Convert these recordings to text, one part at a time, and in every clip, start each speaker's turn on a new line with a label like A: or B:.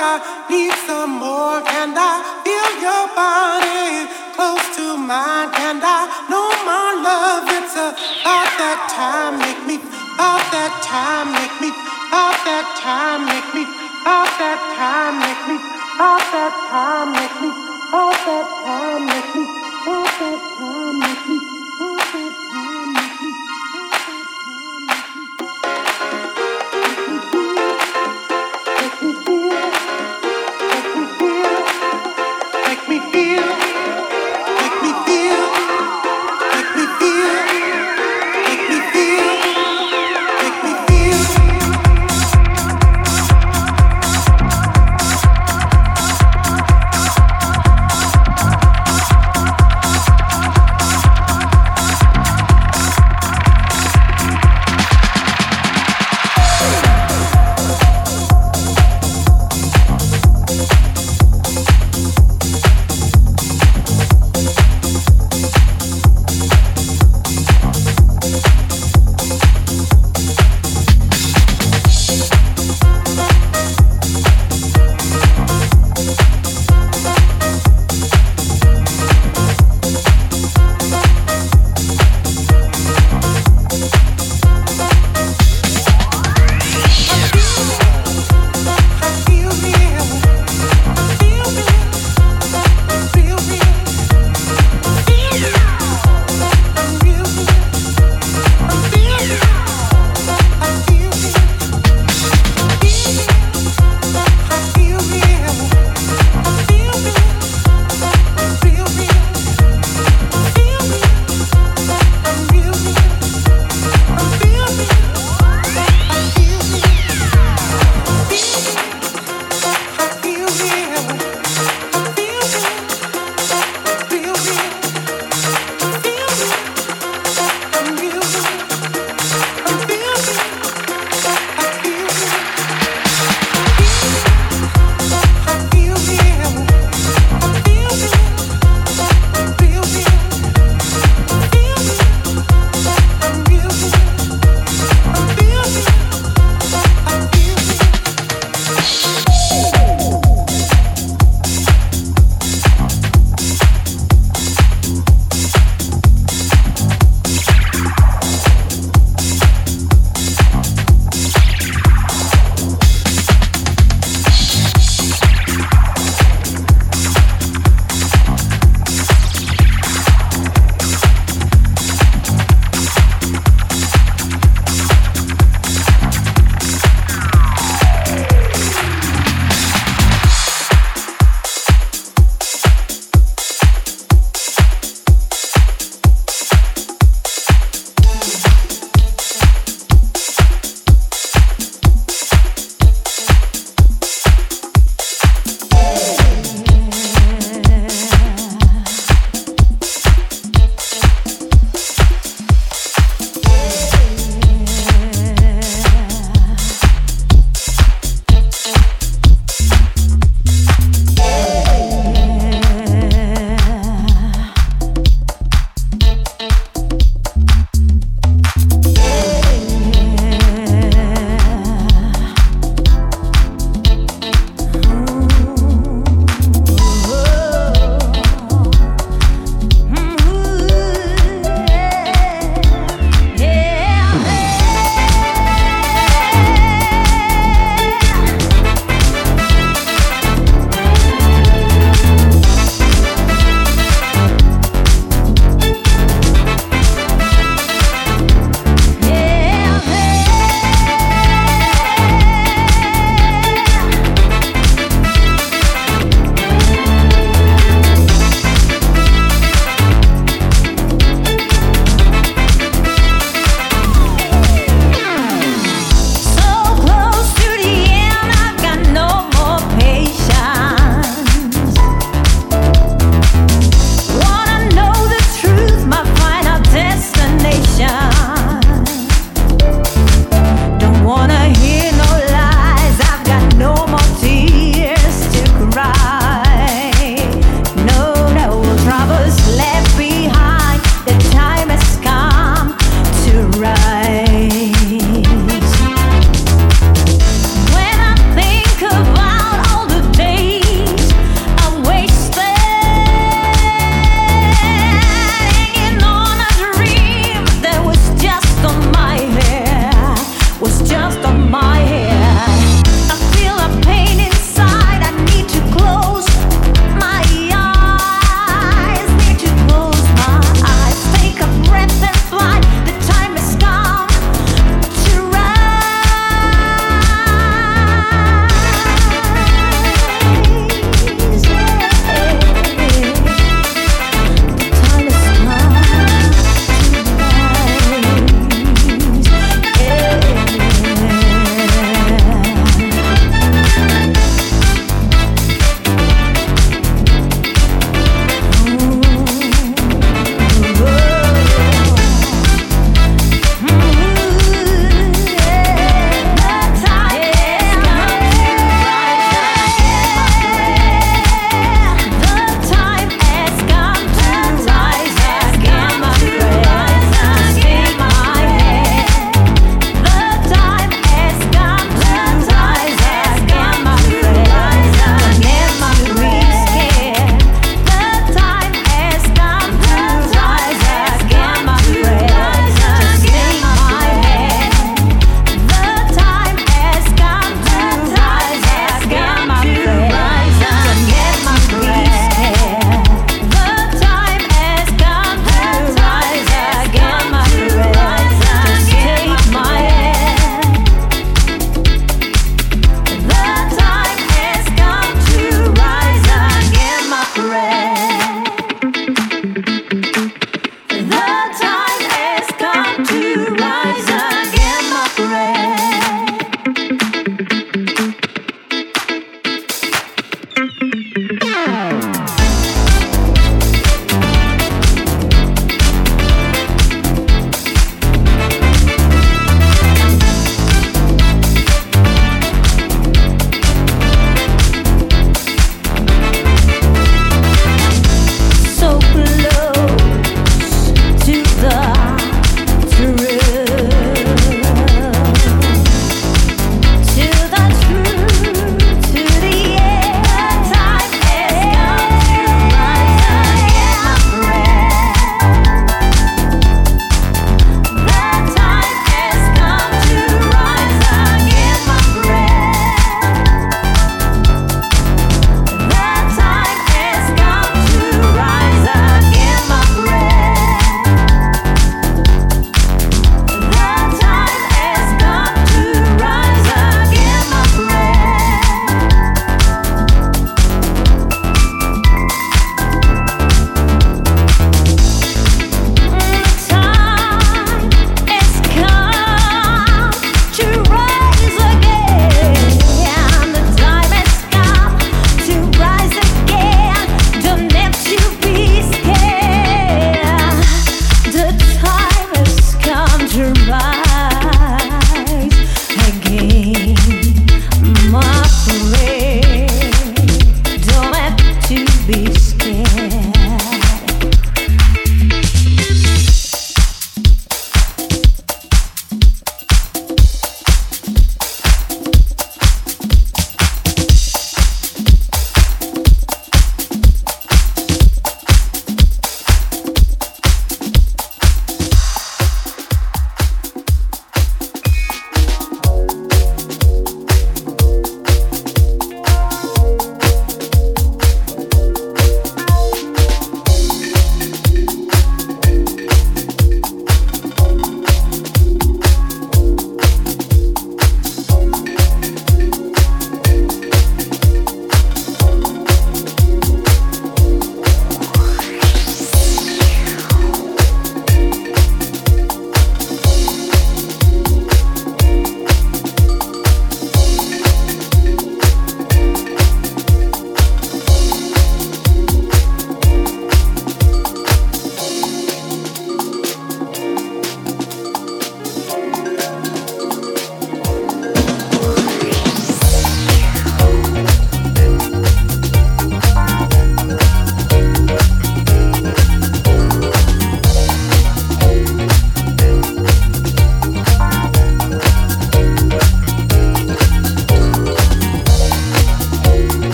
A: I need some more.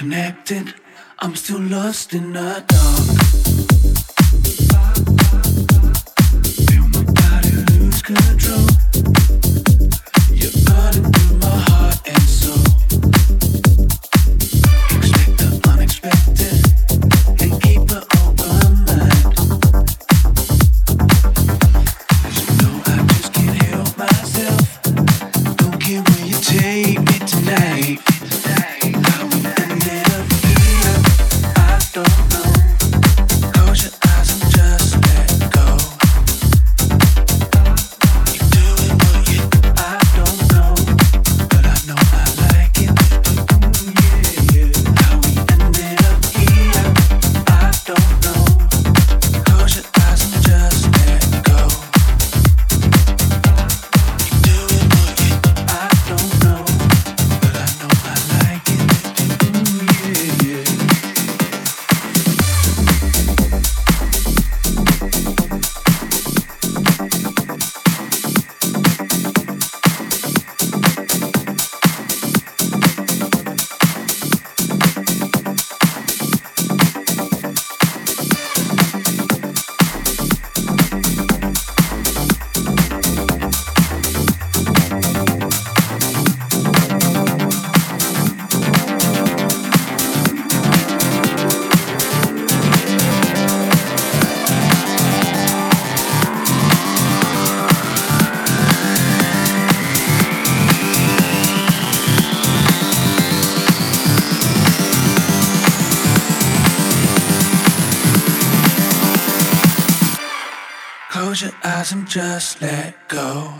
B: connected. I'm still lost in the dark. Close your eyes and just let go.